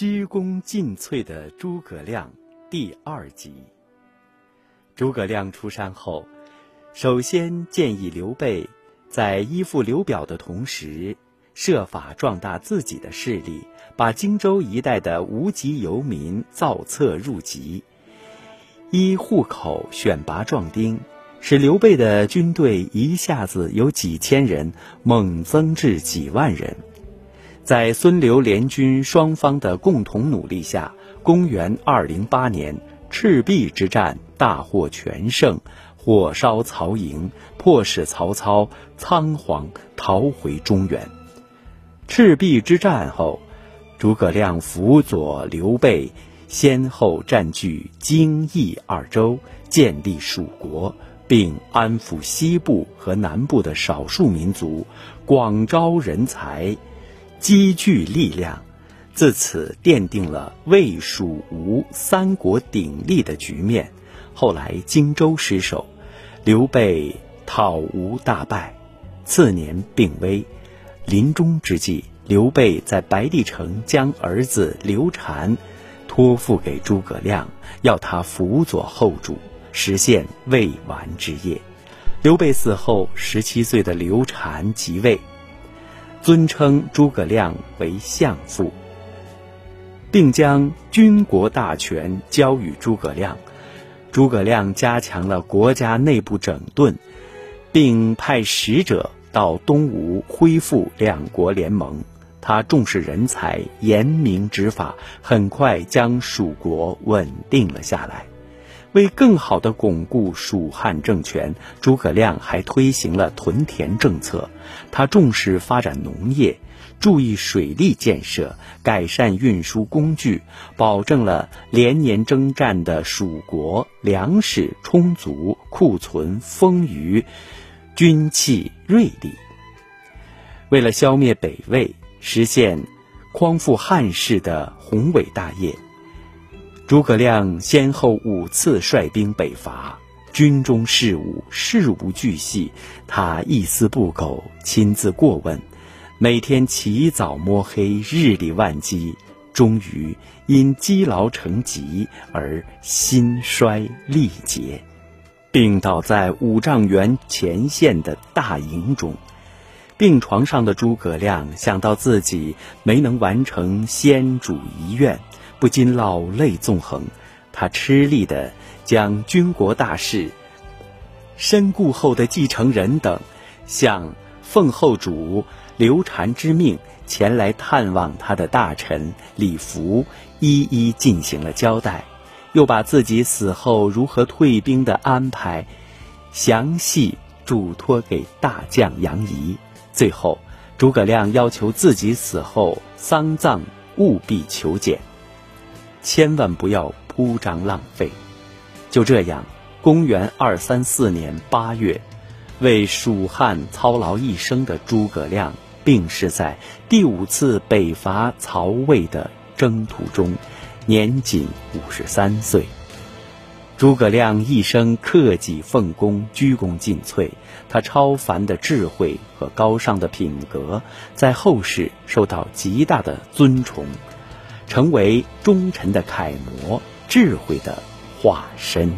鞠躬尽瘁的诸葛亮第二集。诸葛亮出山后，首先建议刘备在依附刘表的同时，设法壮大自己的势力，把荆州一带的无籍游民造册入籍，依户口选拔壮丁，使刘备的军队一下子由几千人猛增至几万人。在孙刘联军双方的共同努力下，公元二零八年赤壁之战大获全胜，火烧曹营，迫使曹操仓皇逃回中原。赤壁之战后，诸葛亮辅佐刘备，先后占据荆益二州，建立蜀国，并安抚西部和南部的少数民族，广招人才。积聚力量，自此奠定了魏、蜀、吴三国鼎立的局面。后来荆州失守，刘备讨吴大败，次年病危。临终之际，刘备在白帝城将儿子刘禅托付给诸葛亮，要他辅佐后主，实现未完之业。刘备死后，十七岁的刘禅即位。尊称诸葛亮为相父，并将军国大权交予诸葛亮。诸葛亮加强了国家内部整顿，并派使者到东吴恢复两国联盟。他重视人才，严明执法，很快将蜀国稳定了下来。为更好地巩固蜀汉政权，诸葛亮还推行了屯田政策。他重视发展农业，注意水利建设，改善运输工具，保证了连年征战的蜀国粮食充足，库存丰余，军器锐利。为了消灭北魏，实现匡复汉室的宏伟大业。诸葛亮先后五次率兵北伐，军中事务事无巨细，他一丝不苟，亲自过问，每天起早摸黑，日理万机，终于因积劳成疾而心衰力竭，病倒在五丈原前线的大营中。病床上的诸葛亮想到自己没能完成先主遗愿。不禁老泪纵横，他吃力地将军国大事、身故后的继承人等，向奉后主刘禅之命前来探望他的大臣李福一一进行了交代，又把自己死后如何退兵的安排详细嘱托给大将杨仪。最后，诸葛亮要求自己死后丧葬务必求简。千万不要铺张浪费。就这样，公元二三四年八月，为蜀汉操劳一生的诸葛亮病逝在第五次北伐曹魏的征途中，年仅五十三岁。诸葛亮一生克己奉公，鞠躬尽瘁。他超凡的智慧和高尚的品格，在后世受到极大的尊崇。成为忠臣的楷模，智慧的化身。